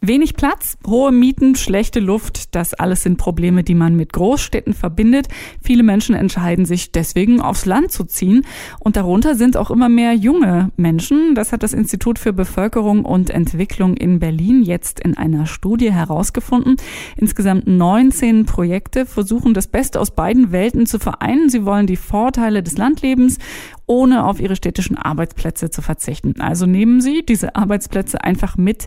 Wenig Platz, hohe Mieten, schlechte Luft, das alles sind Probleme, die man mit Großstädten verbindet. Viele Menschen entscheiden sich deswegen aufs Land zu ziehen und darunter sind auch immer mehr junge Menschen. Das hat das Institut für Bevölkerung und Entwicklung in Berlin jetzt in einer Studie herausgefunden. Insgesamt 19 Projekte versuchen das Beste aus beiden Welten zu vereinen. Sie wollen die Vorteile des Landlebens ohne auf ihre städtischen Arbeitsplätze zu verzichten. Also nehmen Sie diese Arbeitsplätze einfach mit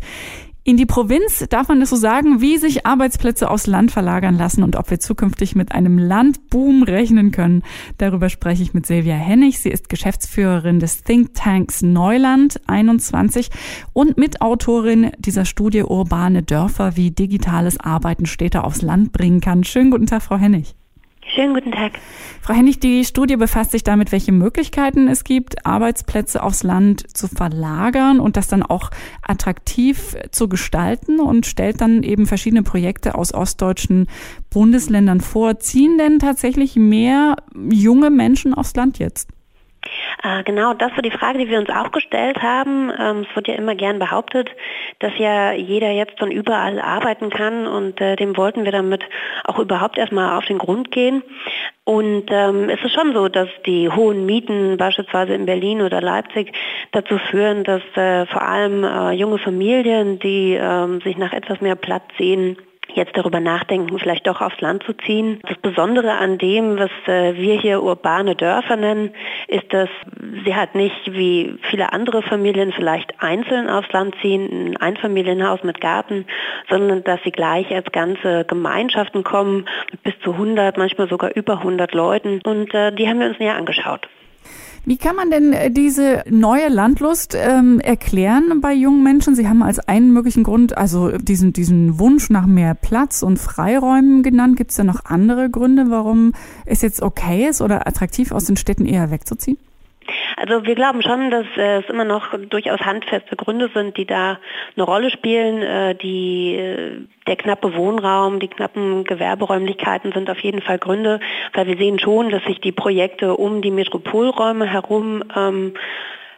in die Provinz darf man das so sagen, wie sich Arbeitsplätze aufs Land verlagern lassen und ob wir zukünftig mit einem Landboom rechnen können. Darüber spreche ich mit Silvia Hennig. Sie ist Geschäftsführerin des Think Tanks Neuland 21 und Mitautorin dieser Studie Urbane Dörfer, wie digitales Arbeiten Städte aufs Land bringen kann. Schönen guten Tag, Frau Hennig. Schönen guten Tag. Frau Hennig, die Studie befasst sich damit, welche Möglichkeiten es gibt, Arbeitsplätze aufs Land zu verlagern und das dann auch attraktiv zu gestalten und stellt dann eben verschiedene Projekte aus ostdeutschen Bundesländern vor. Ziehen denn tatsächlich mehr junge Menschen aufs Land jetzt? Äh, genau, das war die Frage, die wir uns auch gestellt haben. Ähm, es wird ja immer gern behauptet, dass ja jeder jetzt von überall arbeiten kann und äh, dem wollten wir damit auch überhaupt erstmal auf den Grund gehen. Und ähm, es ist schon so, dass die hohen Mieten beispielsweise in Berlin oder Leipzig dazu führen, dass äh, vor allem äh, junge Familien, die ähm, sich nach etwas mehr Platz sehen, jetzt darüber nachdenken, vielleicht doch aufs Land zu ziehen. Das Besondere an dem, was äh, wir hier urbane Dörfer nennen, ist, dass sie halt nicht wie viele andere Familien vielleicht einzeln aufs Land ziehen, ein Einfamilienhaus mit Garten, sondern dass sie gleich als ganze Gemeinschaften kommen, bis zu 100, manchmal sogar über 100 Leuten. Und äh, die haben wir uns näher angeschaut. Wie kann man denn äh, diese neue Landlust ähm, erklären bei jungen Menschen? Sie haben als einen möglichen Grund also diesen, diesen Wunsch nach mehr Platz und Freiräumen genannt. Gibt es da noch andere Gründe, warum es jetzt okay ist oder attraktiv aus den Städten eher wegzuziehen? Also wir glauben schon, dass äh, es immer noch durchaus handfeste Gründe sind, die da eine Rolle spielen. Äh, die, äh, der knappe Wohnraum, die knappen Gewerberäumlichkeiten sind auf jeden Fall Gründe, weil wir sehen schon, dass sich die Projekte um die Metropolräume herum ähm,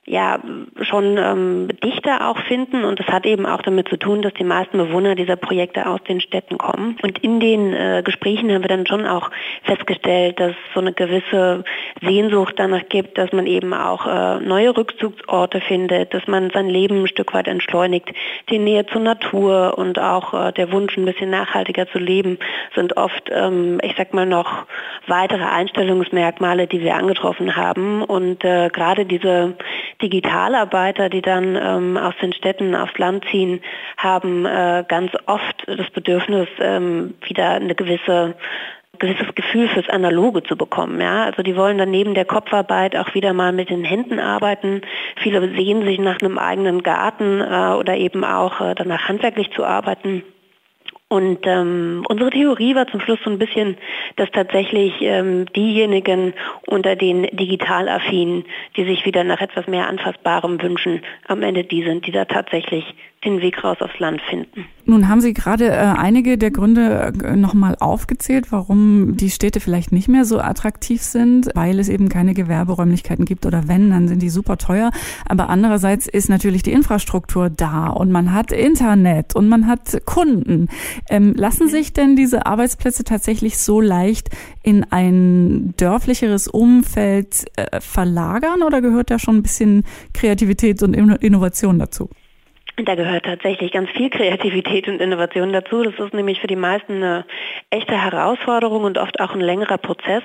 ja schon ähm, dichter auch finden und das hat eben auch damit zu tun, dass die meisten Bewohner dieser Projekte aus den Städten kommen. Und in den äh, Gesprächen haben wir dann schon auch festgestellt, dass so eine gewisse Sehnsucht danach gibt, dass man eben auch äh, neue Rückzugsorte findet, dass man sein Leben ein Stück weit entschleunigt. Die Nähe zur Natur und auch äh, der Wunsch, ein bisschen nachhaltiger zu leben, sind oft, ähm, ich sag mal, noch weitere Einstellungsmerkmale, die wir angetroffen haben. Und äh, gerade diese Digitalarbeiter, die dann ähm, aus den Städten aufs Land ziehen, haben äh, ganz oft das Bedürfnis, ähm, wieder eine gewisse gewisses Gefühl fürs Analoge zu bekommen. Ja? Also die wollen dann neben der Kopfarbeit auch wieder mal mit den Händen arbeiten. Viele sehen sich nach einem eigenen Garten äh, oder eben auch äh, danach handwerklich zu arbeiten. Und ähm, unsere Theorie war zum Schluss so ein bisschen, dass tatsächlich ähm, diejenigen unter den Digitalaffinen, die sich wieder nach etwas mehr Anfassbarem wünschen, am Ende die sind, die da tatsächlich den Weg raus aufs Land finden. Nun haben Sie gerade äh, einige der Gründe äh, nochmal aufgezählt, warum die Städte vielleicht nicht mehr so attraktiv sind, weil es eben keine Gewerberäumlichkeiten gibt oder wenn, dann sind die super teuer. Aber andererseits ist natürlich die Infrastruktur da und man hat Internet und man hat Kunden. Ähm, lassen sich denn diese Arbeitsplätze tatsächlich so leicht in ein dörflicheres Umfeld äh, verlagern oder gehört da schon ein bisschen Kreativität und Innovation dazu? Da gehört tatsächlich ganz viel Kreativität und Innovation dazu. Das ist nämlich für die meisten eine echte Herausforderung und oft auch ein längerer Prozess.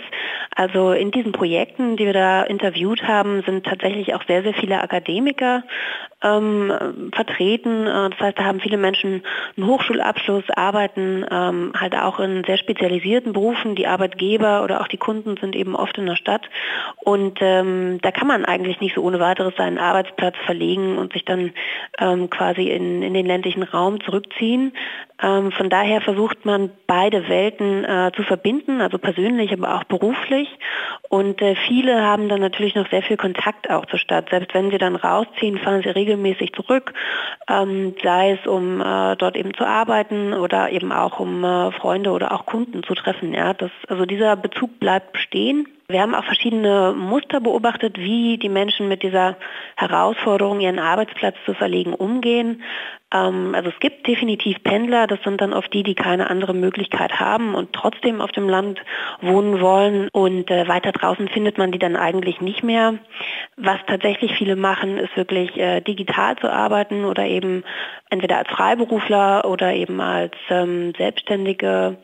Also in diesen Projekten, die wir da interviewt haben, sind tatsächlich auch sehr, sehr viele Akademiker ähm, vertreten. Äh, das heißt, da haben viele Menschen einen Hochschulabschluss, arbeiten ähm, halt auch in sehr spezialisierten Berufen. Die Arbeitgeber oder auch die Kunden sind eben oft in der Stadt. Und ähm, da kann man eigentlich nicht so ohne weiteres seinen Arbeitsplatz verlegen und sich dann ähm, quasi in, in den ländlichen Raum zurückziehen. Ähm, von daher versucht man beide Welten äh, zu verbinden, also persönlich, aber auch beruflich. Und äh, viele haben dann natürlich noch sehr viel Kontakt auch zur Stadt. Selbst wenn sie dann rausziehen, fahren sie regelmäßig zurück, ähm, sei es um äh, dort eben zu arbeiten oder eben auch um äh, Freunde oder auch Kunden zu treffen. Ja, das, also dieser Bezug bleibt bestehen. Wir haben auch verschiedene Muster beobachtet, wie die Menschen mit dieser Herausforderung, ihren Arbeitsplatz zu verlegen, umgehen. Ähm, also es gibt definitiv Pendler, das sind dann oft die, die keine andere Möglichkeit haben und trotzdem auf dem Land wohnen wollen. Und äh, weiter draußen findet man die dann eigentlich nicht mehr. Was tatsächlich viele machen, ist wirklich äh, digital zu arbeiten oder eben entweder als Freiberufler oder eben als ähm, Selbstständige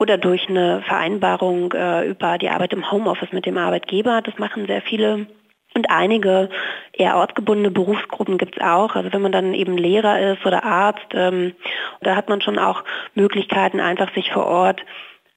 oder durch eine Vereinbarung äh, über die Arbeit im Homeoffice mit dem Arbeitgeber. Das machen sehr viele. Und einige eher ortsgebundene Berufsgruppen gibt es auch. Also wenn man dann eben Lehrer ist oder Arzt, ähm, da hat man schon auch Möglichkeiten, einfach sich vor Ort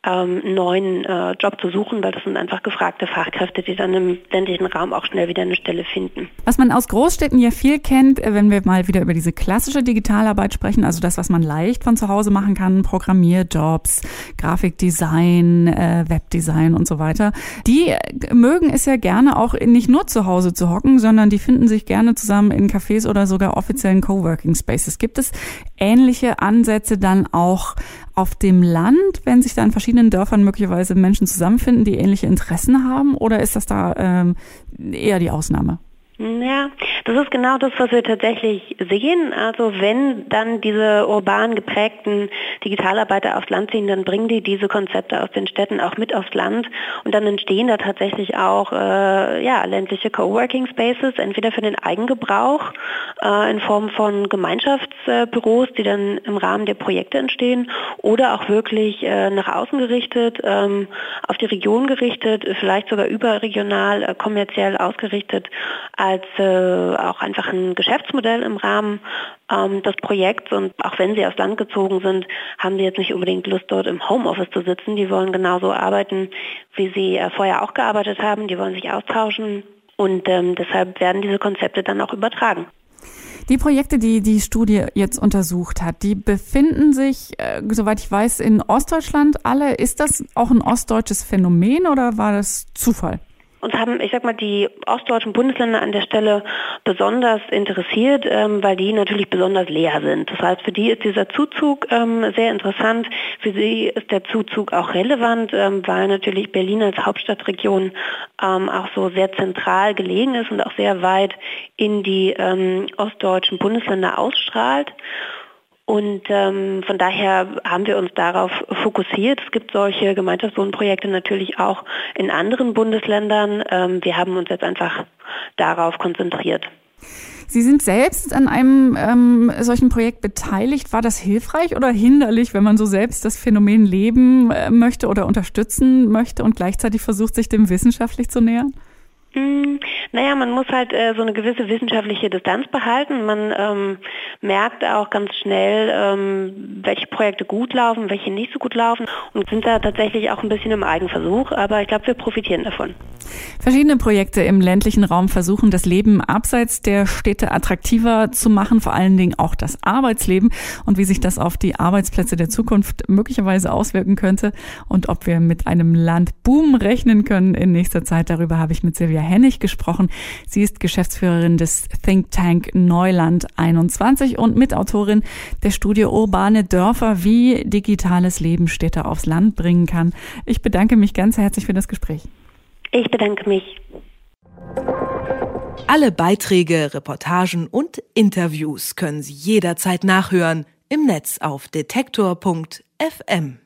ähm, neuen äh, Job zu suchen, weil das sind einfach gefragte Fachkräfte, die dann im ländlichen Raum auch schnell wieder eine Stelle finden. Was man aus Großstädten ja viel kennt, äh, wenn wir mal wieder über diese klassische Digitalarbeit sprechen, also das, was man leicht von zu Hause machen kann, Programmierjobs, Grafikdesign, äh, Webdesign und so weiter, die äh, mögen es ja gerne auch nicht nur zu Hause zu hocken, sondern die finden sich gerne zusammen in Cafés oder sogar offiziellen Coworking Spaces. Gibt es ähnliche Ansätze dann auch auf dem Land, wenn sich da in verschiedenen Dörfern möglicherweise Menschen zusammenfinden, die ähnliche Interessen haben? Oder ist das da ähm, eher die Ausnahme? Ja, das ist genau das, was wir tatsächlich sehen. Also wenn dann diese urban geprägten Digitalarbeiter aufs Land ziehen, dann bringen die diese Konzepte aus den Städten auch mit aufs Land und dann entstehen da tatsächlich auch äh, ja, ländliche Coworking Spaces, entweder für den Eigengebrauch äh, in Form von Gemeinschaftsbüros, die dann im Rahmen der Projekte entstehen, oder auch wirklich äh, nach außen gerichtet, ähm, auf die Region gerichtet, vielleicht sogar überregional, äh, kommerziell ausgerichtet als äh, auch einfach ein Geschäftsmodell im Rahmen ähm, des Projekts. Und auch wenn sie aufs Land gezogen sind, haben sie jetzt nicht unbedingt Lust, dort im Homeoffice zu sitzen. Die wollen genauso arbeiten, wie sie äh, vorher auch gearbeitet haben. Die wollen sich austauschen. Und ähm, deshalb werden diese Konzepte dann auch übertragen. Die Projekte, die die Studie jetzt untersucht hat, die befinden sich, äh, soweit ich weiß, in Ostdeutschland alle. Ist das auch ein ostdeutsches Phänomen oder war das Zufall? Uns haben, ich sag mal, die ostdeutschen Bundesländer an der Stelle besonders interessiert, ähm, weil die natürlich besonders leer sind. Das heißt, für die ist dieser Zuzug ähm, sehr interessant. Für sie ist der Zuzug auch relevant, ähm, weil natürlich Berlin als Hauptstadtregion ähm, auch so sehr zentral gelegen ist und auch sehr weit in die ähm, ostdeutschen Bundesländer ausstrahlt. Und ähm, von daher haben wir uns darauf fokussiert. Es gibt solche Gemeinschaftswohnprojekte natürlich auch in anderen Bundesländern. Ähm, wir haben uns jetzt einfach darauf konzentriert. Sie sind selbst an einem ähm, solchen Projekt beteiligt. War das hilfreich oder hinderlich, wenn man so selbst das Phänomen leben äh, möchte oder unterstützen möchte und gleichzeitig versucht, sich dem wissenschaftlich zu nähern? Mm, naja, man muss halt äh, so eine gewisse wissenschaftliche Distanz behalten. Man ähm, merkt auch ganz schnell, ähm, welche Projekte gut laufen, welche nicht so gut laufen und sind da tatsächlich auch ein bisschen im Eigenversuch, aber ich glaube, wir profitieren davon. Verschiedene Projekte im ländlichen Raum versuchen, das Leben abseits der Städte attraktiver zu machen, vor allen Dingen auch das Arbeitsleben und wie sich das auf die Arbeitsplätze der Zukunft möglicherweise auswirken könnte und ob wir mit einem Landboom rechnen können in nächster Zeit. Darüber habe ich mit Silvia Hennig gesprochen. Sie ist Geschäftsführerin des Think Tank Neuland 21 und Mitautorin der Studie Urbane Dörfer, wie digitales Leben Städte aufs Land bringen kann. Ich bedanke mich ganz herzlich für das Gespräch. Ich bedanke mich. Alle Beiträge, Reportagen und Interviews können Sie jederzeit nachhören im Netz auf detektor.fm.